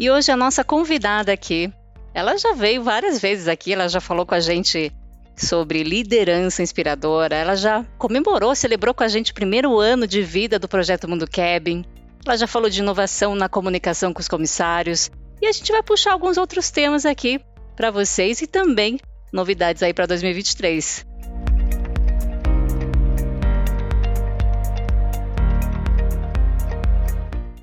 E hoje a nossa convidada aqui, ela já veio várias vezes aqui, ela já falou com a gente sobre liderança inspiradora, ela já comemorou, celebrou com a gente o primeiro ano de vida do projeto Mundo Cabin. Ela já falou de inovação na comunicação com os comissários. E a gente vai puxar alguns outros temas aqui para vocês e também novidades aí para 2023.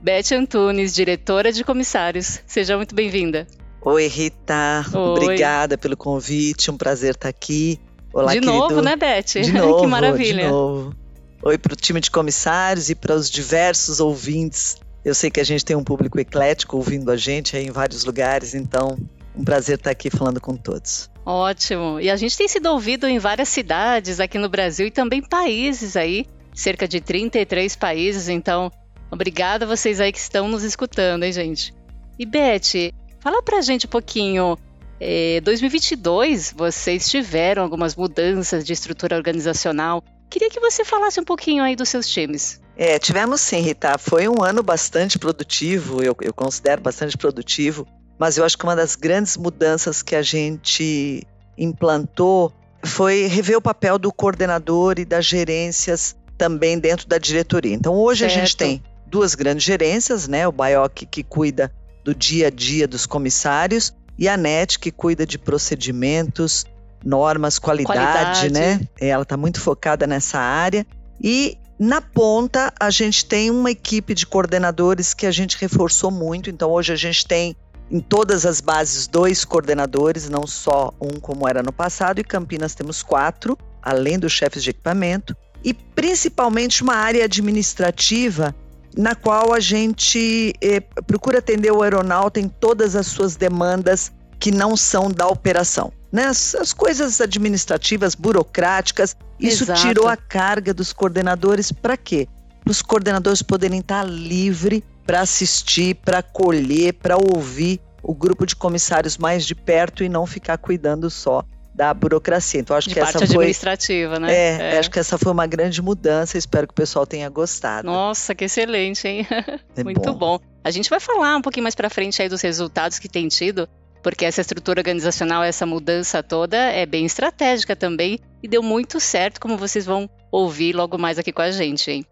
Beth Antunes, diretora de comissários. Seja muito bem-vinda. Oi, Rita. Oi. Obrigada pelo convite. Um prazer estar aqui. Olá, de querido. novo, né, Beth? De novo, que maravilha. De novo. Oi para o time de comissários e para os diversos ouvintes. Eu sei que a gente tem um público eclético ouvindo a gente aí em vários lugares, então um prazer estar aqui falando com todos. Ótimo. E a gente tem sido ouvido em várias cidades aqui no Brasil e também países aí, cerca de 33 países, então Obrigada a vocês aí que estão nos escutando, hein, gente? E Beth, fala pra gente um pouquinho. É, 2022, vocês tiveram algumas mudanças de estrutura organizacional. Queria que você falasse um pouquinho aí dos seus times. É, tivemos sim, Rita. Foi um ano bastante produtivo, eu, eu considero bastante produtivo, mas eu acho que uma das grandes mudanças que a gente implantou foi rever o papel do coordenador e das gerências também dentro da diretoria. Então hoje certo. a gente tem duas grandes gerências, né? O BIOC que cuida do dia a dia dos comissários e a NET que cuida de procedimentos, normas, qualidade, qualidade. né? Ela está muito focada nessa área. E na ponta a gente tem uma equipe de coordenadores que a gente reforçou muito. Então hoje a gente tem em todas as bases dois coordenadores, não só um como era no passado. E Campinas temos quatro, além dos chefes de equipamento. E principalmente uma área administrativa na qual a gente eh, procura atender o aeronauta em todas as suas demandas que não são da operação. Né? As, as coisas administrativas, burocráticas, isso Exato. tirou a carga dos coordenadores para quê? Para os coordenadores poderem estar livre para assistir, para acolher, para ouvir o grupo de comissários mais de perto e não ficar cuidando só da burocracia. Então acho de que parte essa administrativa, foi, né? É, é, acho que essa foi uma grande mudança. Espero que o pessoal tenha gostado. Nossa, que excelente, hein? É Muito bom. bom. A gente vai falar um pouquinho mais para frente aí dos resultados que tem tido, porque essa estrutura organizacional, essa mudança toda é bem estratégica também e deu muito certo, como vocês vão ouvir logo mais aqui com a gente, hein?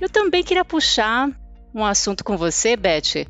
Eu também queria puxar um assunto com você, Beth,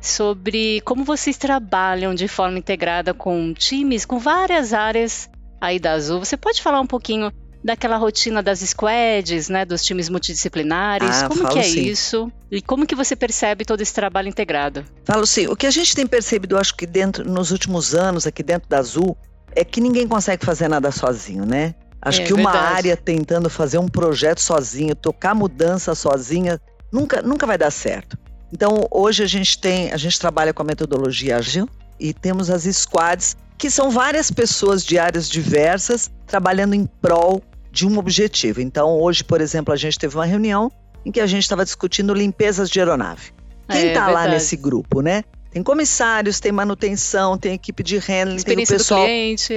sobre como vocês trabalham de forma integrada com times, com várias áreas aí da Azul. Você pode falar um pouquinho daquela rotina das squads, né, dos times multidisciplinares? Ah, como que é sim. isso? E como que você percebe todo esse trabalho integrado? Falo sim. O que a gente tem percebido, acho que dentro nos últimos anos aqui dentro da Azul, é que ninguém consegue fazer nada sozinho, né? Acho É, que uma verdade. área tentando fazer um projeto sozinho, tocar mudança sozinha, nunca, nunca vai dar certo. Então, hoje a gente tem, a gente trabalha com a metodologia ágil e temos as squads, que são várias pessoas de áreas diversas trabalhando em prol de um objetivo. Então, hoje, por exemplo, a gente teve uma reunião em que a gente estava discutindo limpezas de aeronave. Quem É, está lá nesse grupo, né? Tem comissários, tem manutenção, tem equipe de handling, tem o pessoal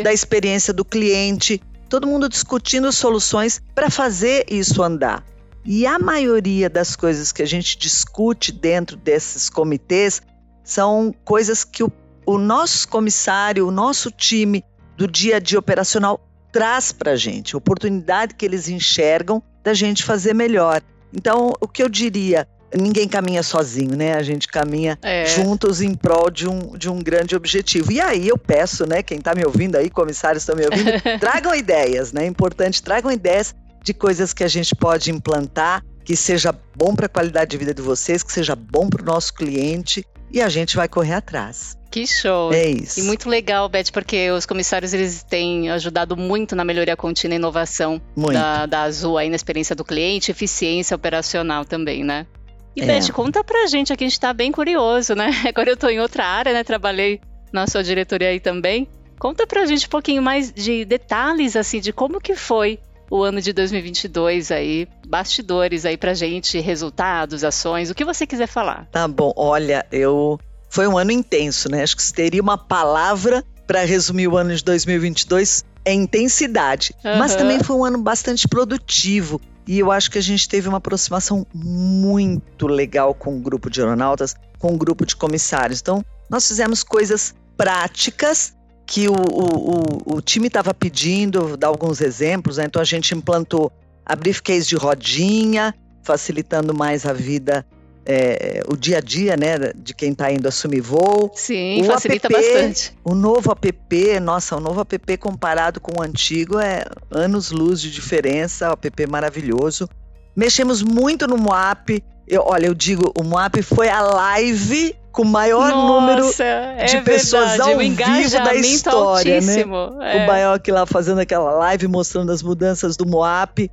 da experiência do cliente, todo mundo discutindo soluções para fazer isso andar. E a maioria das coisas que a gente discute dentro desses comitês são coisas que o, o nosso comissário, o nosso time do dia a dia operacional traz para a gente, oportunidade que eles enxergam da gente fazer melhor. Então, o que eu diria, ninguém caminha sozinho, né? A gente caminha É. juntos em prol de um, de um grande objetivo. E aí eu peço, né, quem está me ouvindo aí, comissários estão me ouvindo, tragam ideias, né? É importante, tragam ideias de coisas que a gente pode implantar, que seja bom para a qualidade de vida de vocês, que seja bom para o nosso cliente e a gente vai correr atrás. Que show. É isso. E muito legal, Beth, porque os comissários eles têm ajudado muito na melhoria contínua e inovação Muito. da, da Azul aí na experiência do cliente, eficiência operacional também, né? E, é. Beth, conta pra gente, aqui a gente tá bem curioso, né? Agora eu tô em outra área, né? Trabalhei na sua diretoria aí também. Conta pra gente um pouquinho mais de detalhes, assim, de como que foi o ano de 2022 aí, bastidores aí pra gente, resultados, ações, o que você quiser falar. Tá bom, olha, eu foi um ano intenso, né? Acho que se teria uma palavra para resumir o ano de 2022 é intensidade. Uhum. Mas também foi um ano bastante produtivo. E eu acho que a gente teve uma aproximação muito legal com o grupo de aeronautas, com o grupo de comissários. Então, nós fizemos coisas práticas que o, o, o time estava pedindo, vou dar alguns exemplos, né? Então a gente implantou a briefcase de rodinha, facilitando mais a vida, é, o dia a dia, né, de quem está indo assumir voo. Sim, o facilita app, bastante. O novo app, nossa, o novo app comparado com o antigo é anos luz de diferença, o app maravilhoso. Mexemos muito no Moap. Eu, olha, eu digo, o Moap foi a live com o maior Nossa, número é de pessoas verdade, ao vivo da história, né? altíssimo. né? É. O Baioc lá fazendo aquela live mostrando as mudanças do Moap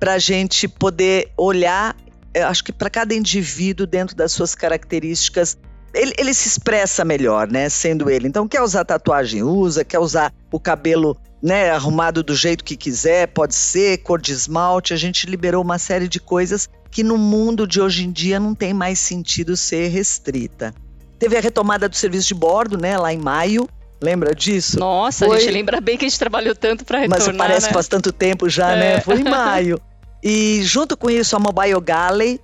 para a gente poder olhar, acho que para cada indivíduo dentro das suas características ele, ele, se expressa melhor, né? Sendo ele. Então, quer usar tatuagem, usa, quer usar o cabelo né, arrumado do jeito que quiser, pode ser, cor de esmalte. A gente liberou uma série de coisas que no mundo de hoje em dia não tem mais sentido ser restrita. Teve a retomada do serviço de bordo, né, lá em maio. Lembra disso? Nossa, Foi... a gente lembra bem que a gente trabalhou tanto para retornar, Mas parece né? faz tanto tempo já, né? é. né? Foi em maio. E junto com isso, a Mobile Galley.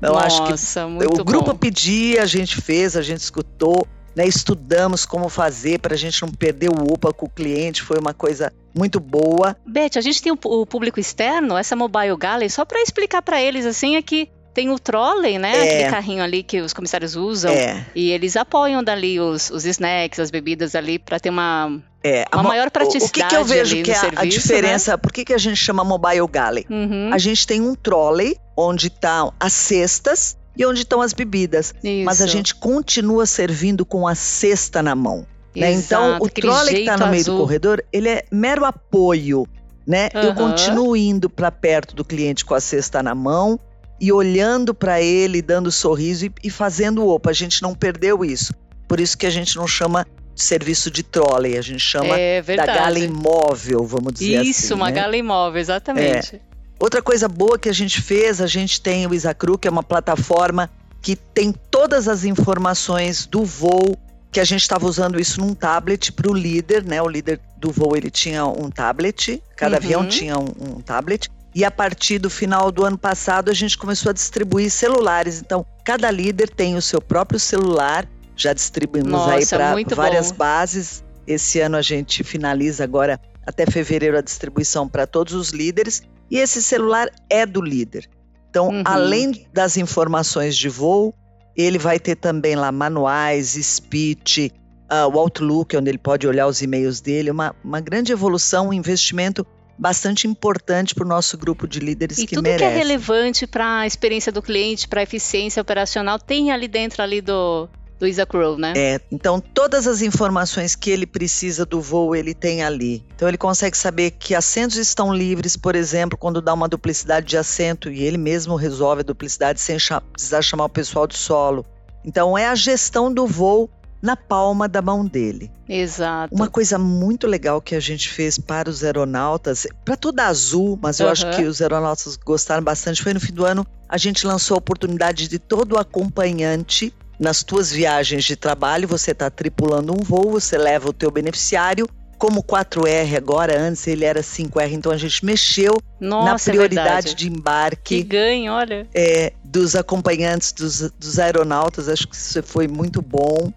Eu Nossa, acho que o grupo bom. pedia, a gente fez, a gente escutou né, estudamos como fazer para a gente não perder o UPA com o cliente, foi uma coisa muito boa. Beth, a gente tem o público externo, essa Mobile Galley, só para explicar para eles assim é que tem o trolley, né? É. Aquele carrinho ali que os comissários usam. É. E eles apoiam dali os, os snacks, as bebidas ali, para ter uma, é, uma maior praticidade. O que, que eu vejo que é serviço, a diferença? Né? Por que, que a gente chama Mobile Galley? Uhum. A gente tem um trolley onde estão as cestas e onde estão as bebidas. Isso. Mas a gente continua servindo com a cesta na mão. Né? Então, o trolley que está no meio azul. do corredor, ele é mero apoio. Né? Uhum. Eu continuo indo para perto do cliente com a cesta na mão e olhando para ele, dando sorriso e, e fazendo opa. A gente não perdeu isso. Por isso que a gente não chama de serviço de trolley, a gente chama é da gala imóvel, vamos dizer isso, assim. Isso, uma né? gala imóvel, exatamente. É. Outra coisa boa que a gente fez, a gente tem o Isacru, que é uma plataforma que tem todas as informações do voo, que a gente estava usando isso num tablet para o líder, né? O líder do voo ele tinha um tablet, cada uhum. avião tinha um, um tablet. E a partir do final do ano passado, a gente começou a distribuir celulares. Então, cada líder tem o seu próprio celular. Já distribuímos Nossa, aí para várias bom. bases. Esse ano a gente finaliza agora, até fevereiro, a distribuição para todos os líderes. E esse celular é do líder. Então, uhum. além das informações de voo, ele vai ter também lá manuais, speech, uh, o Outlook, onde ele pode olhar os e-mails dele. Uma, uma grande evolução, um investimento bastante importante para o nosso grupo de líderes e que tudo merece. que é relevante para a experiência do cliente, para a eficiência operacional, tem ali dentro ali do, do Rowe, né? É, então todas as informações que ele precisa do voo, ele tem ali. Então ele consegue saber que assentos estão livres, por exemplo, quando dá uma duplicidade de assento e ele mesmo resolve a duplicidade sem precisar chamar o pessoal de solo. Então é a gestão do voo na palma da mão dele. Exato. Uma coisa muito legal que a gente fez para os aeronautas, para toda azul, mas eu uhum. acho que os aeronautas gostaram bastante, foi no fim do ano, a gente lançou a oportunidade de todo acompanhante nas tuas viagens de trabalho, você está tripulando um voo, você leva o teu beneficiário, como 4R agora, antes ele era 5R, então a gente mexeu Nossa, na é prioridade é de embarque. Que ganho, olha. É, dos acompanhantes, dos, dos aeronautas, acho que isso foi muito bom.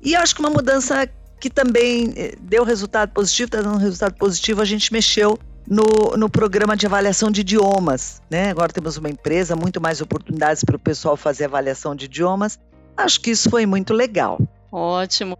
E acho que uma mudança que também eh, deu resultado positivo, está dando resultado positivo, a gente mexeu no, no programa de avaliação de idiomas. Né? Agora temos uma empresa, muito mais oportunidades para o pessoal fazer avaliação de idiomas. Acho que isso foi muito legal. Ótimo.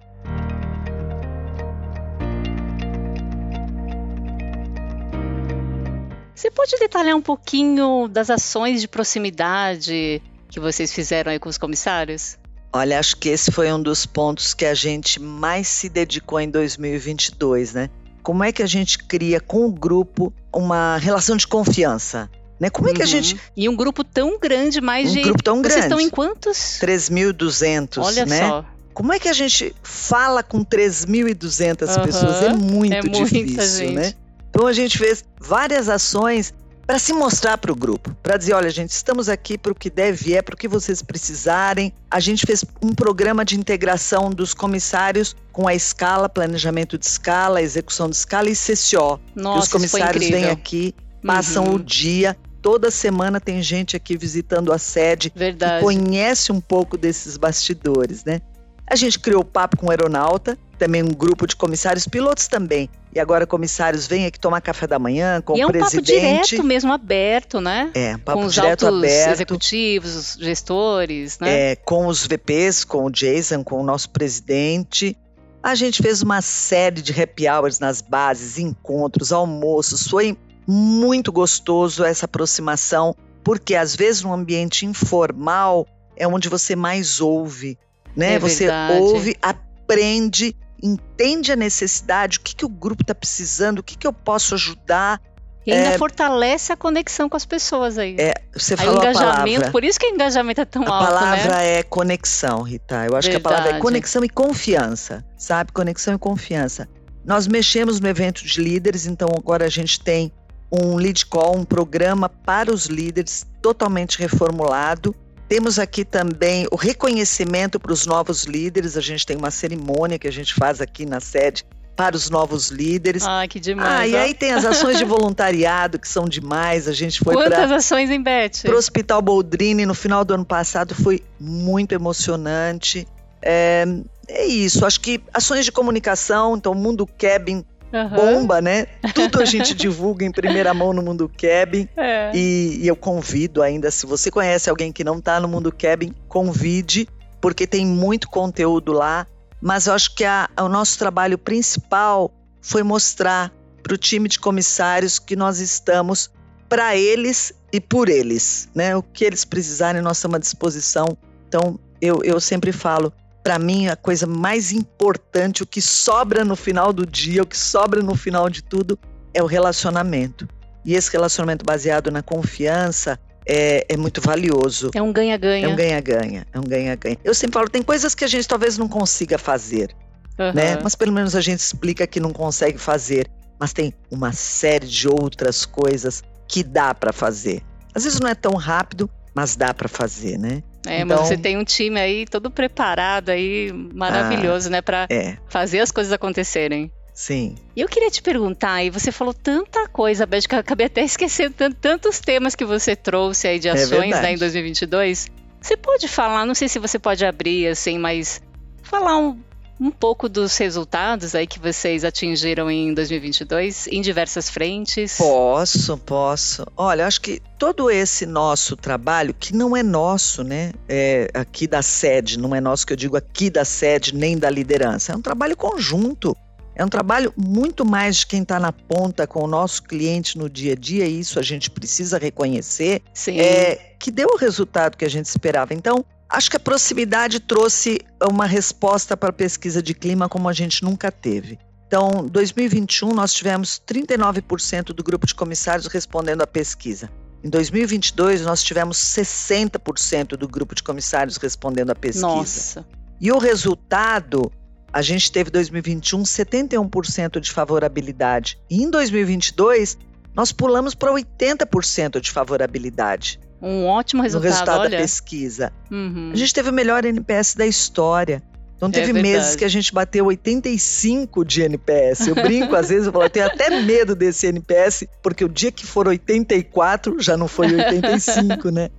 Você pode detalhar um pouquinho das ações de proximidade que vocês fizeram aí com os comissários? Olha, acho que esse foi um dos pontos que a gente mais se dedicou em 2022, né? Como é que a gente cria com o grupo uma relação de confiança? Né? Como é que a uhum. gente. E um grupo tão grande, mais um de. Um grupo tão grande. Vocês estão em quantos? 3.200. Olha né? só. Como é que a gente fala com 3.200 uhum. pessoas? É muito é difícil, né? Então a gente fez várias ações para se mostrar para o grupo, para dizer, olha, gente, estamos aqui para o que deve é, para o que vocês precisarem. A gente fez um programa de integração dos comissários com a escala, planejamento de escala, execução de escala e CCO. Nossa, que os comissários vêm aqui, passam uhum. o dia. Toda semana tem gente aqui visitando a sede Verdade. que conhece um pouco desses bastidores, né? A gente criou o papo com o aeronauta, também um grupo de comissários, pilotos também. E agora comissários vêm aqui tomar café da manhã com e o presidente. é um papo direto mesmo, aberto, né? É, papo com os direto altos aberto. executivos, os gestores, né? É, com os VPs, com o Jason, com o nosso presidente. A gente fez uma série de happy hours nas bases, encontros, almoços. Foi muito gostoso essa aproximação, porque às vezes no ambiente informal é onde você mais ouve, né? É você verdade. ouve, aprende entende a necessidade, o que, que o grupo está precisando, o que, que eu posso ajudar. E ainda é, fortalece a conexão com as pessoas aí. É, você falou aí, engajamento, a palavra. Por isso que o engajamento é tão a alto, A palavra né? é conexão, Rita. Eu acho Verdade. que a palavra é conexão e confiança, sabe? Conexão e confiança. Nós mexemos no evento de líderes, então agora a gente tem um lead call, um programa para os líderes totalmente reformulado temos aqui também o reconhecimento para os novos líderes. A gente tem uma cerimônia que a gente faz aqui na sede para os novos líderes. Ah, que demais. Ah, e aí tem as ações de voluntariado que são demais. A gente foi para Quantas ações em Beth? Para o Hospital Boldrini no final do ano passado foi muito emocionante. É, é isso. Acho que ações de comunicação, então o Mundo Cabin Uhum. bomba, né? Tudo a gente divulga em primeira mão no Mundo Cabin. É. E, e, eu convido ainda, se você conhece alguém que não está no Mundo Cabin, convide, porque tem muito conteúdo lá. Mas eu acho que a, o nosso trabalho principal foi mostrar para o time de comissários que nós estamos para eles e por eles, né? O que eles precisarem, nós estamos à disposição. Então, eu, eu sempre falo, para mim, a coisa mais importante, o que sobra no final do dia, o que sobra no final de tudo, é o relacionamento. E esse relacionamento baseado na confiança é, é muito valioso. É um ganha-ganha. É um ganha-ganha. É um ganha-ganha. Eu sempre falo, tem coisas que a gente talvez não consiga fazer, uhum. né? Mas pelo menos a gente explica que não consegue fazer. Mas tem uma série de outras coisas que dá para fazer. Às vezes não é tão rápido, mas dá para fazer, né? É, então, mas você tem um time aí todo preparado aí, maravilhoso, ah, né, para é. fazer as coisas acontecerem. Sim. E eu queria te perguntar, e você falou tanta coisa, Beth, que eu acabei até esquecendo tantos temas que você trouxe aí de é ações é né, em 2022. Você pode falar, não sei se você pode abrir assim, mas falar um, um pouco dos resultados aí que vocês atingiram em 2022 em diversas frentes? Posso, posso. Olha, acho que todo esse nosso trabalho, que não é nosso, né? É aqui da sede, não é nosso que eu digo aqui da sede, nem da liderança. É um trabalho conjunto. É um trabalho muito mais de quem está na ponta com o nosso cliente no dia a dia, e isso a gente precisa reconhecer, Sim. É, que deu o resultado que a gente esperava. Então, Acho que a proximidade trouxe uma resposta para a pesquisa de clima como a gente nunca teve. Então, 2021 nós tivemos 39% do grupo de comissários respondendo à pesquisa. Em 2022 nós tivemos 60% do grupo de comissários respondendo à pesquisa. Nossa. E o resultado, a gente teve 2021 71% de favorabilidade. E em 2022 nós pulamos para 80% de favorabilidade. Um ótimo resultado, no resultado olha. da pesquisa. Uhum. A gente teve o melhor NPS da história. Então teve é meses que a gente bateu 85 de NPS. Eu brinco às vezes, eu falo, eu tenho até medo desse NPS, porque o dia que for 84 já não foi 85, né?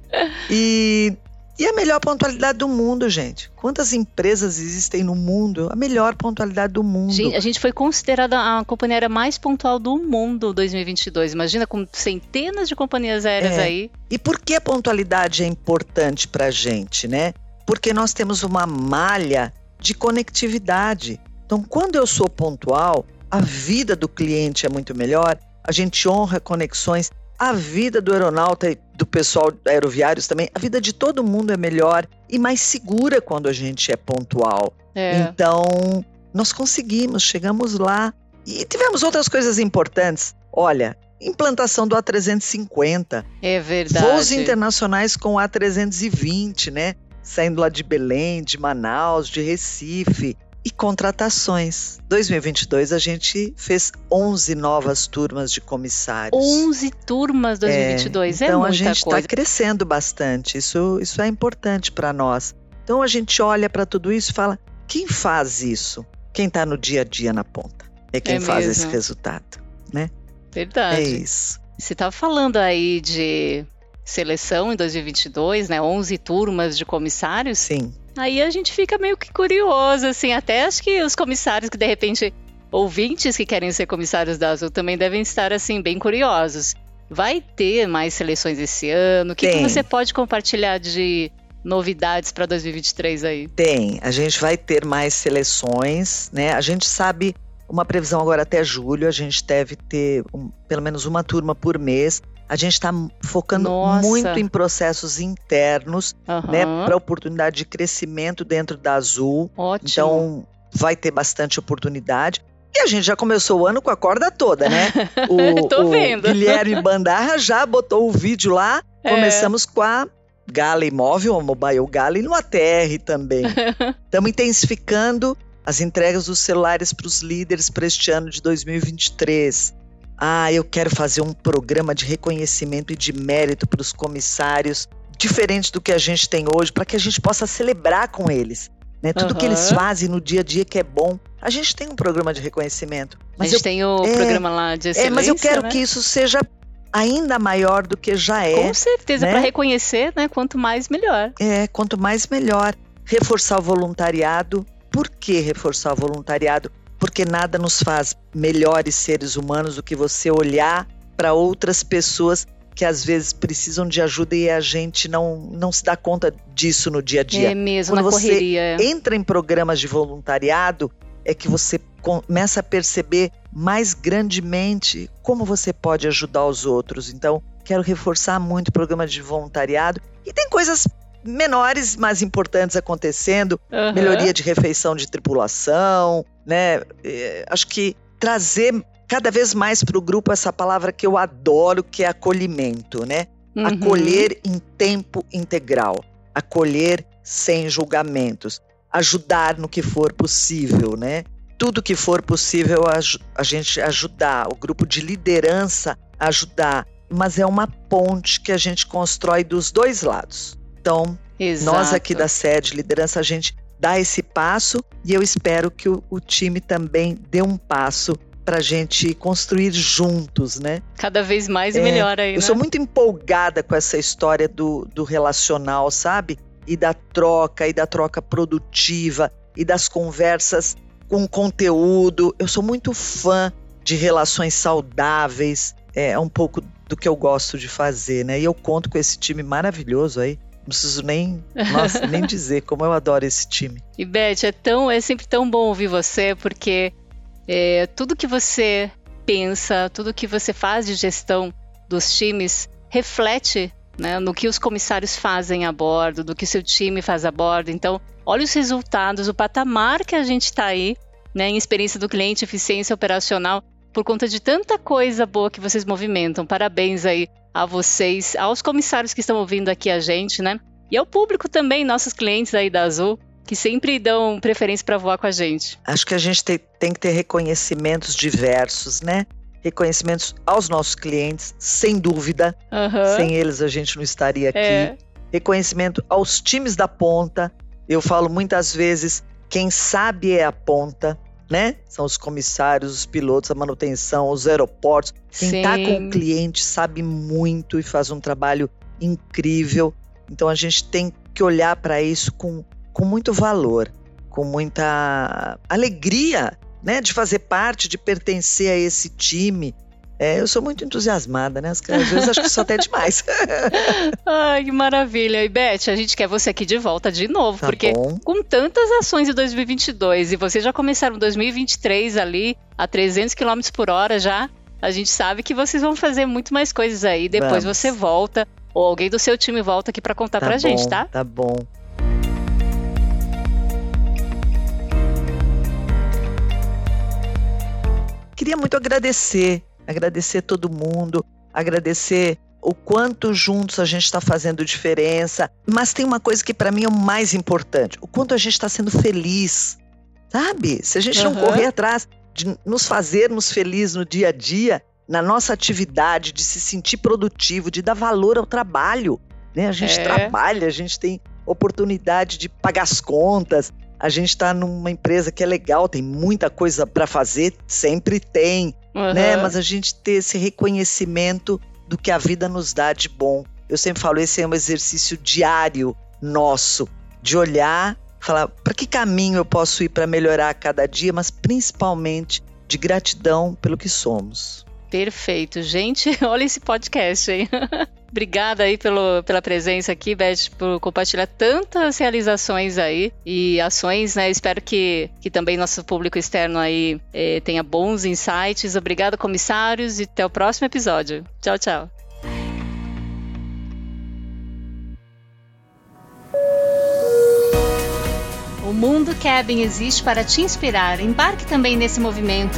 E e a melhor pontualidade do mundo, gente. Quantas empresas existem no mundo? A melhor pontualidade do mundo. a gente foi considerada a companhia aérea mais pontual do mundo 2022. Imagina com centenas de companhias aéreas é. aí. E por que a pontualidade é importante para a gente, né? Porque nós temos uma malha de conectividade. Então, quando eu sou pontual, a vida do cliente é muito melhor, a gente honra conexões a vida do aeronauta e do pessoal aeroviários também, a vida de todo mundo é melhor e mais segura quando a gente é pontual. É. Então, nós conseguimos, chegamos lá e tivemos outras coisas importantes. Olha, implantação do A350. É verdade. Voos internacionais com o A320, né? Saindo lá de Belém, de Manaus, de Recife. E contratações. 2022 a gente fez 11 novas turmas de comissários. 11 turmas 2022 é, então é muita a gente está crescendo bastante. Isso, isso é importante para nós. Então a gente olha para tudo isso e fala: quem faz isso? Quem está no dia a dia na ponta é quem é faz mesmo. esse resultado, né? Verdade. É isso. Você estava falando aí de seleção em 2022, né? 11 turmas de comissários. Sim. Aí a gente fica meio que curioso, assim, até acho que os comissários que de repente ouvintes que querem ser comissários da Azul também devem estar assim bem curiosos. Vai ter mais seleções esse ano? O que, que você pode compartilhar de novidades para 2023 aí? Tem, a gente vai ter mais seleções, né? A gente sabe uma previsão agora até julho, a gente deve ter um, pelo menos uma turma por mês. A gente está focando Nossa. muito em processos internos, uhum. né, para oportunidade de crescimento dentro da Azul. Ótimo. Então, vai ter bastante oportunidade. E a gente já começou o ano com a corda toda, né? O, Tô o vendo. Guilherme Bandarra já botou o vídeo lá. É. Começamos com a Gala Imóvel, a Mobile Gala, e no ATR também. Estamos intensificando as entregas dos celulares para os líderes para este ano de 2023. Ah, eu quero fazer um programa de reconhecimento e de mérito para os comissários, diferente do que a gente tem hoje, para que a gente possa celebrar com eles. Né? Tudo uhum. que eles fazem no dia a dia que é bom. A gente tem um programa de reconhecimento. Mas a gente eu, tem o é, programa lá de excelência, É, mas eu quero né? que isso seja ainda maior do que já é. Com certeza, né? para reconhecer, né? Quanto mais, melhor. É, quanto mais, melhor. Reforçar o voluntariado. Por que reforçar o voluntariado? Porque nada nos faz melhores seres humanos do que você olhar para outras pessoas que às vezes precisam de ajuda e a gente não, não se dá conta disso no dia a dia. É mesmo, Quando na você correria. É. entra em programas de voluntariado, é que você começa a perceber mais grandemente como você pode ajudar os outros. Então, quero reforçar muito o programa de voluntariado. E tem coisas menores, mas importantes acontecendo, uhum. melhoria de refeição de tripulação, né? É, acho que trazer cada vez mais para o grupo essa palavra que eu adoro, que é acolhimento, né? Uhum. Acolher em tempo integral, acolher sem julgamentos, ajudar no que for possível, né? Tudo que for possível a, a gente ajudar, o grupo de liderança ajudar, mas é uma ponte que a gente constrói dos dois lados. Então, Exato. nós aqui da sede liderança, a gente dá esse passo e eu espero que o, o time também dê um passo para a gente construir juntos, né? Cada vez mais e é, melhor aí. Eu né? sou muito empolgada com essa história do, do relacional, sabe? E da troca, e da troca produtiva, e das conversas com conteúdo. Eu sou muito fã de relações saudáveis. É um pouco do que eu gosto de fazer, né? E eu conto com esse time maravilhoso aí. Não preciso nem, nossa, nem dizer como eu adoro esse time. E Beth, é tão, é sempre tão bom ouvir você, porque é, tudo que você pensa, tudo que você faz de gestão dos times reflete né, no que os comissários fazem a bordo, do que seu time faz a bordo. Então, olha os resultados, o patamar que a gente está aí, né, em experiência do cliente, eficiência operacional, por conta de tanta coisa boa que vocês movimentam. Parabéns aí a vocês, aos comissários que estão ouvindo aqui a gente, né? E ao público também, nossos clientes aí da Azul, que sempre dão preferência para voar com a gente. Acho que a gente tem, tem que ter reconhecimentos diversos, né? Reconhecimentos aos nossos clientes, sem dúvida. Uhum. Sem eles a gente não estaria aqui. É. Reconhecimento aos times da ponta. Eu falo muitas vezes, quem sabe é a ponta né? São os comissários, os pilotos, a manutenção, os aeroportos. Quem está com o cliente sabe muito e faz um trabalho incrível. Então a gente tem que olhar para isso com, com muito valor, com muita alegria, né? De fazer parte, de pertencer a esse time é, eu sou muito entusiasmada, né? Às vezes acho que só até demais. Ai, que maravilha. E Beth, a gente quer você aqui de volta de novo, tá porque bom. com tantas ações em 2022 e vocês já começaram 2023 ali a 300 km por hora já, a gente sabe que vocês vão fazer muito mais coisas aí. Depois Vamos. você volta ou alguém do seu time volta aqui para contar tá pra bom, gente, tá? Tá bom. Queria muito agradecer agradecer todo mundo, agradecer o quanto juntos a gente está fazendo diferença. Mas tem uma coisa que para mim é o mais importante: o quanto a gente está sendo feliz. Sabe? Se a gente uhum. não correr atrás de nos fazermos felizes no dia a dia, na nossa atividade, de se sentir produtivo, de dar valor ao trabalho. Né? A gente é. trabalha, a gente tem oportunidade de pagar as contas, a gente está numa empresa que é legal, tem muita coisa para fazer, sempre tem, uhum. né? Mas a gente ter esse reconhecimento do que a vida nos dá de bom. Eu sempre falo, esse é um exercício diário nosso, de olhar, falar para que caminho eu posso ir para melhorar a cada dia, mas principalmente de gratidão pelo que somos. Perfeito. Gente, olha esse podcast, hein? Obrigada aí pelo, pela presença aqui, Beth, por compartilhar tantas realizações aí e ações, né? Espero que, que também nosso público externo aí eh, tenha bons insights. Obrigada, comissários, e até o próximo episódio. Tchau, tchau. O Mundo Cabin existe para te inspirar. Embarque também nesse movimento